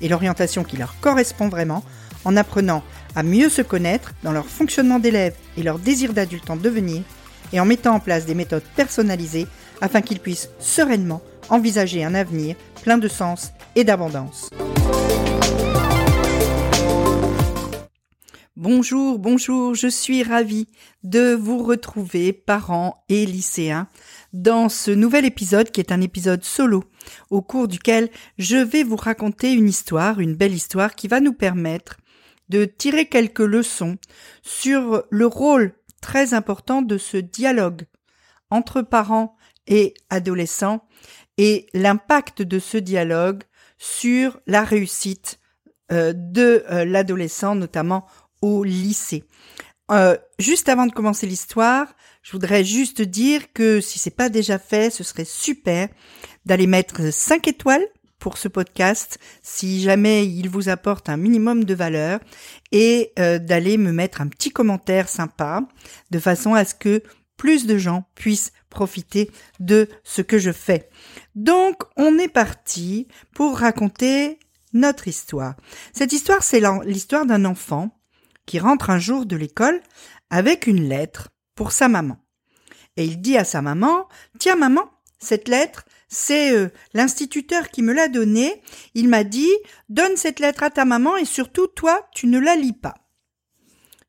et l'orientation qui leur correspond vraiment en apprenant à mieux se connaître dans leur fonctionnement d'élève et leur désir d'adulte en devenir et en mettant en place des méthodes personnalisées afin qu'ils puissent sereinement envisager un avenir plein de sens et d'abondance. Bonjour, bonjour, je suis ravie de vous retrouver, parents et lycéens, dans ce nouvel épisode qui est un épisode solo, au cours duquel je vais vous raconter une histoire, une belle histoire qui va nous permettre de tirer quelques leçons sur le rôle très important de ce dialogue entre parents et adolescents et l'impact de ce dialogue sur la réussite euh, de euh, l'adolescent, notamment au lycée. Euh, juste avant de commencer l'histoire, je voudrais juste dire que si c'est pas déjà fait, ce serait super d'aller mettre 5 étoiles pour ce podcast si jamais il vous apporte un minimum de valeur et euh, d'aller me mettre un petit commentaire sympa de façon à ce que plus de gens puissent profiter de ce que je fais. Donc on est parti pour raconter notre histoire. Cette histoire c'est l'histoire d'un enfant qui rentre un jour de l'école avec une lettre pour sa maman. Et il dit à sa maman, Tiens maman, cette lettre, c'est euh, l'instituteur qui me l'a donnée. Il m'a dit, donne cette lettre à ta maman et surtout, toi, tu ne la lis pas.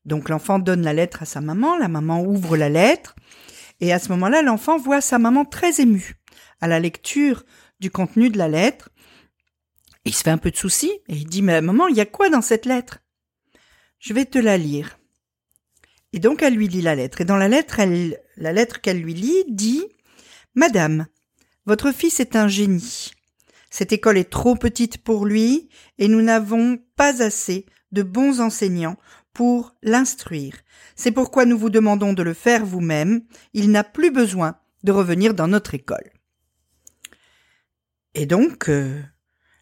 Donc l'enfant donne la lettre à sa maman, la maman ouvre la lettre, et à ce moment-là, l'enfant voit sa maman très émue à la lecture du contenu de la lettre. Il se fait un peu de soucis et il dit, mais maman, il y a quoi dans cette lettre? Je vais te la lire. Et donc elle lui lit la lettre. Et dans la lettre, la lettre qu'elle lui lit dit Madame, votre fils est un génie. Cette école est trop petite pour lui et nous n'avons pas assez de bons enseignants pour l'instruire. C'est pourquoi nous vous demandons de le faire vous-même. Il n'a plus besoin de revenir dans notre école. Et donc, euh,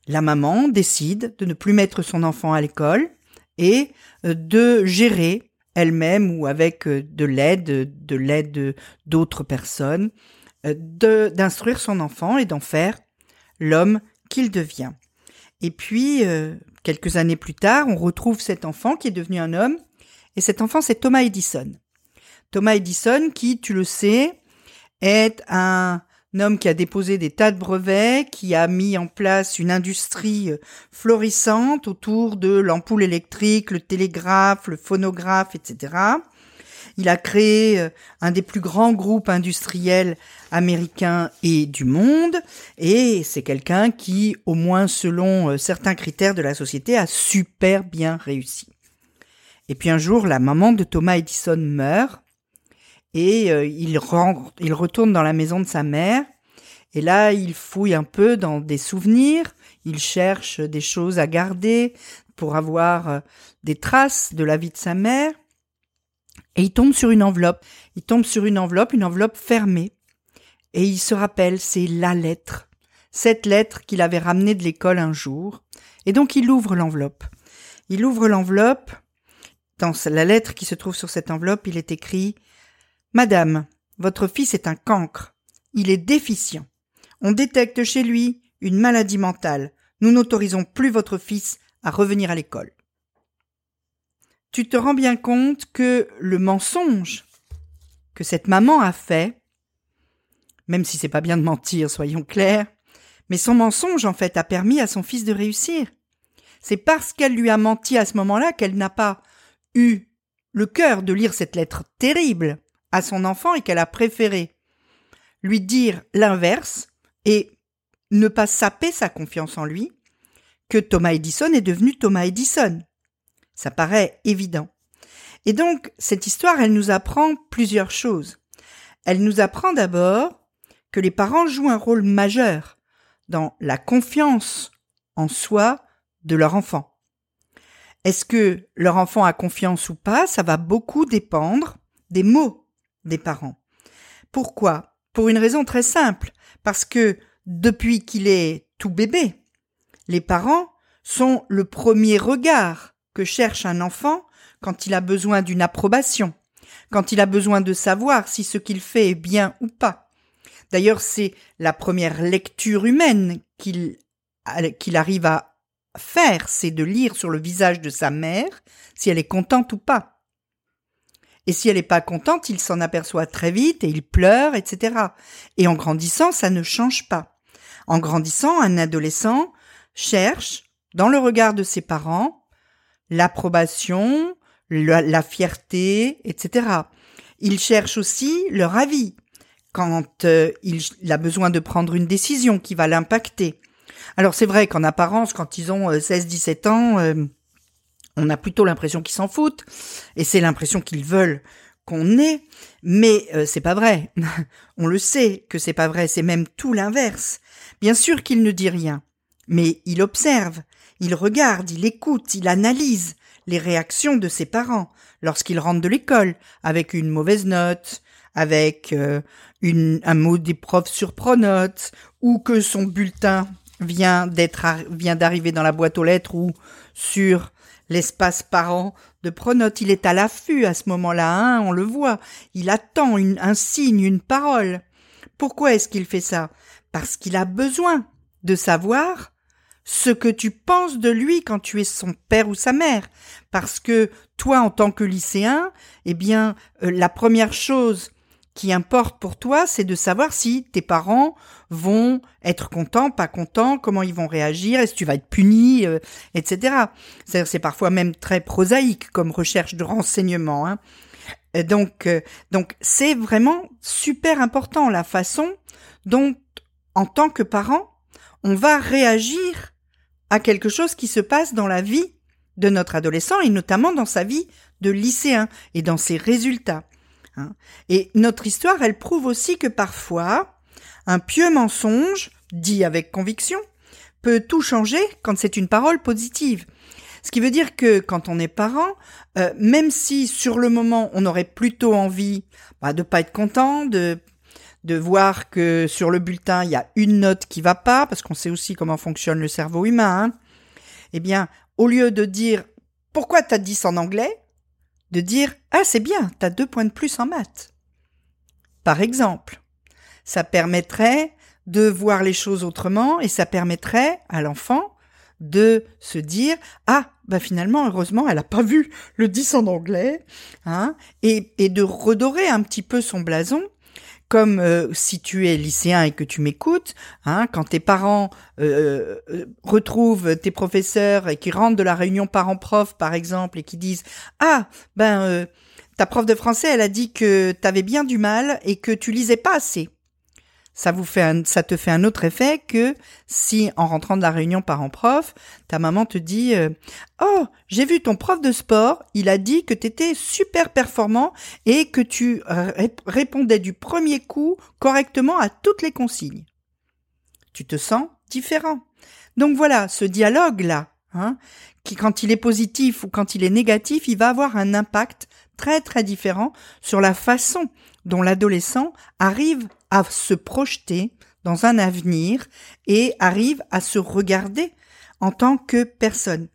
la maman décide de ne plus mettre son enfant à l'école et euh, de gérer elle-même ou avec euh, de l'aide, de l'aide d'autres personnes, euh, d'instruire son enfant et d'en faire l'homme qu'il devient. Et puis, quelques années plus tard, on retrouve cet enfant qui est devenu un homme, et cet enfant, c'est Thomas Edison. Thomas Edison, qui, tu le sais, est un un homme qui a déposé des tas de brevets, qui a mis en place une industrie euh, florissante autour de l'ampoule électrique, le télégraphe, le phonographe, etc. Il a créé euh, un des plus grands groupes industriels américains et du monde, et c'est quelqu'un qui, au moins selon euh, certains critères de la société, a super bien réussi. Et puis un jour, la maman de Thomas Edison meurt, et euh, il, il retourne dans la maison de sa mère. Et là, il fouille un peu dans des souvenirs. Il cherche des choses à garder pour avoir euh, des traces de la vie de sa mère. Et il tombe sur une enveloppe. Il tombe sur une enveloppe, une enveloppe fermée. Et il se rappelle, c'est la lettre. Cette lettre qu'il avait ramenée de l'école un jour. Et donc il ouvre l'enveloppe. Il ouvre l'enveloppe. Dans la lettre qui se trouve sur cette enveloppe, il est écrit Madame, votre fils est un cancre. Il est déficient. On détecte chez lui une maladie mentale. Nous n'autorisons plus votre fils à revenir à l'école. Tu te rends bien compte que le mensonge que cette maman a fait, même si c'est pas bien de mentir, soyons clairs, mais son mensonge en fait a permis à son fils de réussir. C'est parce qu'elle lui a menti à ce moment-là qu'elle n'a pas eu le cœur de lire cette lettre terrible à son enfant et qu'elle a préféré lui dire l'inverse et ne pas saper sa confiance en lui, que Thomas Edison est devenu Thomas Edison. Ça paraît évident. Et donc, cette histoire, elle nous apprend plusieurs choses. Elle nous apprend d'abord que les parents jouent un rôle majeur dans la confiance en soi de leur enfant. est-ce que leur enfant a confiance ou pas Ça va beaucoup dépendre des mots des parents. Pourquoi? Pour une raison très simple. Parce que depuis qu'il est tout bébé, les parents sont le premier regard que cherche un enfant quand il a besoin d'une approbation, quand il a besoin de savoir si ce qu'il fait est bien ou pas. D'ailleurs, c'est la première lecture humaine qu'il qu'il arrive à faire, c'est de lire sur le visage de sa mère si elle est contente ou pas. Et si elle n'est pas contente, il s'en aperçoit très vite et il pleure, etc. Et en grandissant, ça ne change pas. En grandissant, un adolescent cherche, dans le regard de ses parents, l'approbation, la, fierté, etc. Il cherche aussi leur avis quand euh, il, a besoin de prendre une décision qui va l'impacter. Alors c'est vrai qu'en apparence, quand ils ont 16-17 euh, ans, euh, on a plutôt l'impression qu'ils s'en foutent, et c'est l'impression qu'ils veulent qu'on ait, mais c'est pas vrai. on le sait que c'est pas vrai, c'est même tout l'inverse. Bien sûr qu'il ne dit rien, mais il observe, il regarde, il écoute, il analyse les réactions de ses parents lorsqu'il rentre de l'école avec une mauvaise note, avec euh, une, un mot des profs sur Pronote, ou que son bulletin vient d'être vient d'arriver dans la boîte aux lettres ou sur l'espace parent de Pronote. Il est à l'affût à ce moment-là, hein, on le voit. Il attend un signe, une parole. Pourquoi est-ce qu'il fait ça? Parce qu'il a besoin de savoir ce que tu penses de lui quand tu es son père ou sa mère. Parce que toi, en tant que lycéen, eh bien, euh, la première chose qui importe pour toi, c'est de savoir si tes parents vont être contents, pas contents, comment ils vont réagir, est-ce que tu vas être puni, euh, etc. C'est-à-dire, c'est parfois même très prosaïque comme recherche de renseignements. Hein. Donc, euh, donc, c'est vraiment super important la façon dont, en tant que parent, on va réagir à quelque chose qui se passe dans la vie de notre adolescent et notamment dans sa vie de lycéen et dans ses résultats. Hein. Et notre histoire, elle prouve aussi que parfois, un pieux mensonge, dit avec conviction, peut tout changer quand c'est une parole positive. Ce qui veut dire que quand on est parent, euh, même si sur le moment on aurait plutôt envie bah, de pas être content, de de voir que sur le bulletin, il y a une note qui va pas, parce qu'on sait aussi comment fonctionne le cerveau humain, hein. eh bien, au lieu de dire pourquoi t'as 10 en anglais, de dire ah c'est bien, t'as deux points de plus en maths. Par exemple, ça permettrait de voir les choses autrement et ça permettrait à l'enfant de se dire ah bah finalement heureusement elle a pas vu le 10 en anglais hein et, et de redorer un petit peu son blason comme euh, si tu es lycéen et que tu m'écoutes, hein, quand tes parents euh, euh, retrouvent tes professeurs et qui rentrent de la réunion parents-prof par exemple et qui disent ah ben ta prof de français elle a dit que t'avais bien du mal et que tu lisais pas assez ça vous fait un, ça te fait un autre effet que si en rentrant de la réunion parent-prof, ta maman te dit euh, "Oh, j'ai vu ton prof de sport, il a dit que tu étais super performant et que tu euh, répondais du premier coup correctement à toutes les consignes." Tu te sens différent. Donc voilà, ce dialogue là, hein, qui quand il est positif ou quand il est négatif, il va avoir un impact très très différent sur la façon dont l'adolescent arrive à se projeter dans un avenir et arrive à se regarder en tant que personne.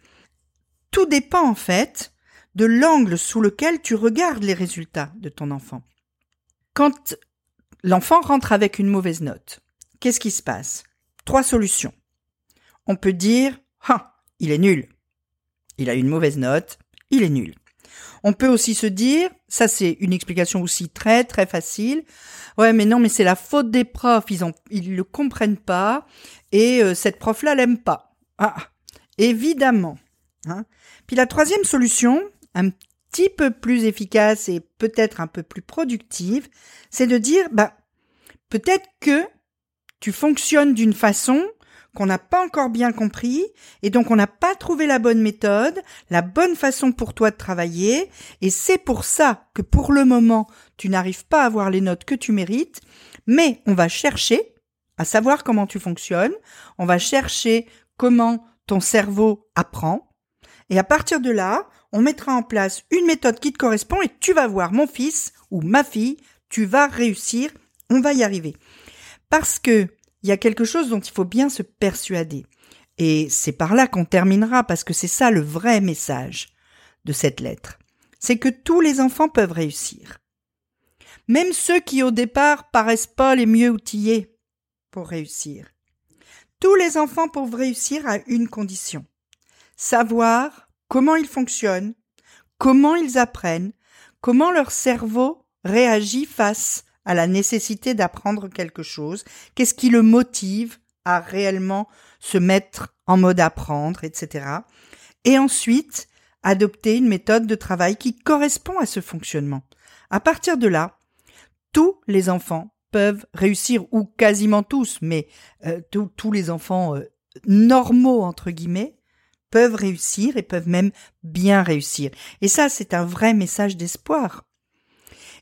Tout dépend en fait de l'angle sous lequel tu regardes les résultats de ton enfant. Quand l'enfant rentre avec une mauvaise note, qu'est-ce qui se passe? Trois solutions. On peut dire ah, il est nul. Il a une mauvaise note, il est nul. On peut aussi se dire, ça c'est une explication aussi très très facile. Ouais, mais non, mais c'est la faute des profs, ils ont ils le comprennent pas et euh, cette prof là l'aime pas. Ah, évidemment. Hein. Puis la troisième solution, un petit peu plus efficace et peut-être un peu plus productive, c'est de dire bah peut-être que tu fonctionnes d'une façon qu'on n'a pas encore bien compris et donc on n'a pas trouvé la bonne méthode, la bonne façon pour toi de travailler. Et c'est pour ça que pour le moment tu n'arrives pas à avoir les notes que tu mérites, mais on va chercher à savoir comment tu fonctionnes, on va chercher comment ton cerveau apprend. Et à partir de là, on mettra en place une méthode qui te correspond et tu vas voir mon fils ou ma fille, tu vas réussir, on va y arriver. Parce que il y a quelque chose dont il faut bien se persuader. Et c'est par là qu'on terminera parce que c'est ça le vrai message de cette lettre. C'est que tous les enfants peuvent réussir. Même ceux qui au départ paraissent pas les mieux outillés pour réussir. Tous les enfants peuvent réussir à une condition. Savoir comment ils fonctionnent, comment ils apprennent, comment leur cerveau réagit face à la nécessité d'apprendre quelque chose, qu'est-ce qui le motive à réellement se mettre en mode apprendre, etc. Et ensuite, adopter une méthode de travail qui correspond à ce fonctionnement. À partir de là, tous les enfants peuvent réussir, ou quasiment tous, mais euh, tous les enfants euh, normaux, entre guillemets, peuvent réussir et peuvent même bien réussir. Et ça, c'est un vrai message d'espoir.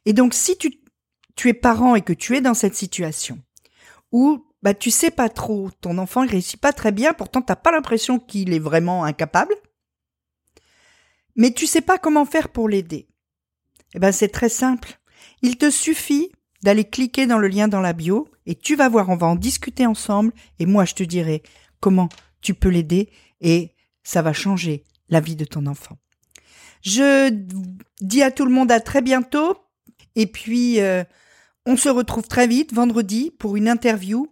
Et donc, si tu, tu es parent et que tu es dans cette situation, où bah, tu sais pas trop, ton enfant ne réussit pas très bien, pourtant t'as pas l'impression qu'il est vraiment incapable, mais tu sais pas comment faire pour l'aider. Eh ben, c'est très simple. Il te suffit d'aller cliquer dans le lien dans la bio et tu vas voir, on va en discuter ensemble et moi je te dirai comment tu peux l'aider et ça va changer la vie de ton enfant. Je dis à tout le monde à très bientôt et puis euh, on se retrouve très vite vendredi pour une interview.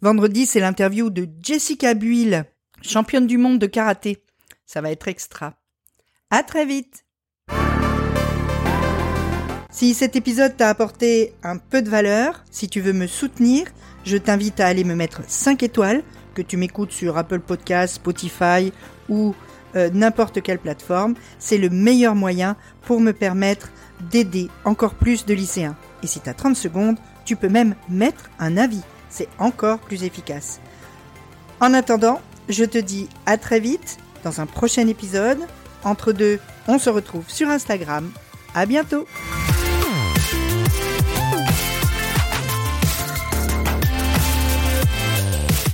Vendredi, c'est l'interview de Jessica Buil, championne du monde de karaté. Ça va être extra. À très vite. Si cet épisode t'a apporté un peu de valeur, si tu veux me soutenir, je t'invite à aller me mettre 5 étoiles que tu m'écoutes sur Apple Podcasts, Spotify ou euh, n'importe quelle plateforme, c'est le meilleur moyen pour me permettre d'aider encore plus de lycéens. Et si tu as 30 secondes, tu peux même mettre un avis. C'est encore plus efficace. En attendant, je te dis à très vite dans un prochain épisode. Entre deux, on se retrouve sur Instagram. À bientôt!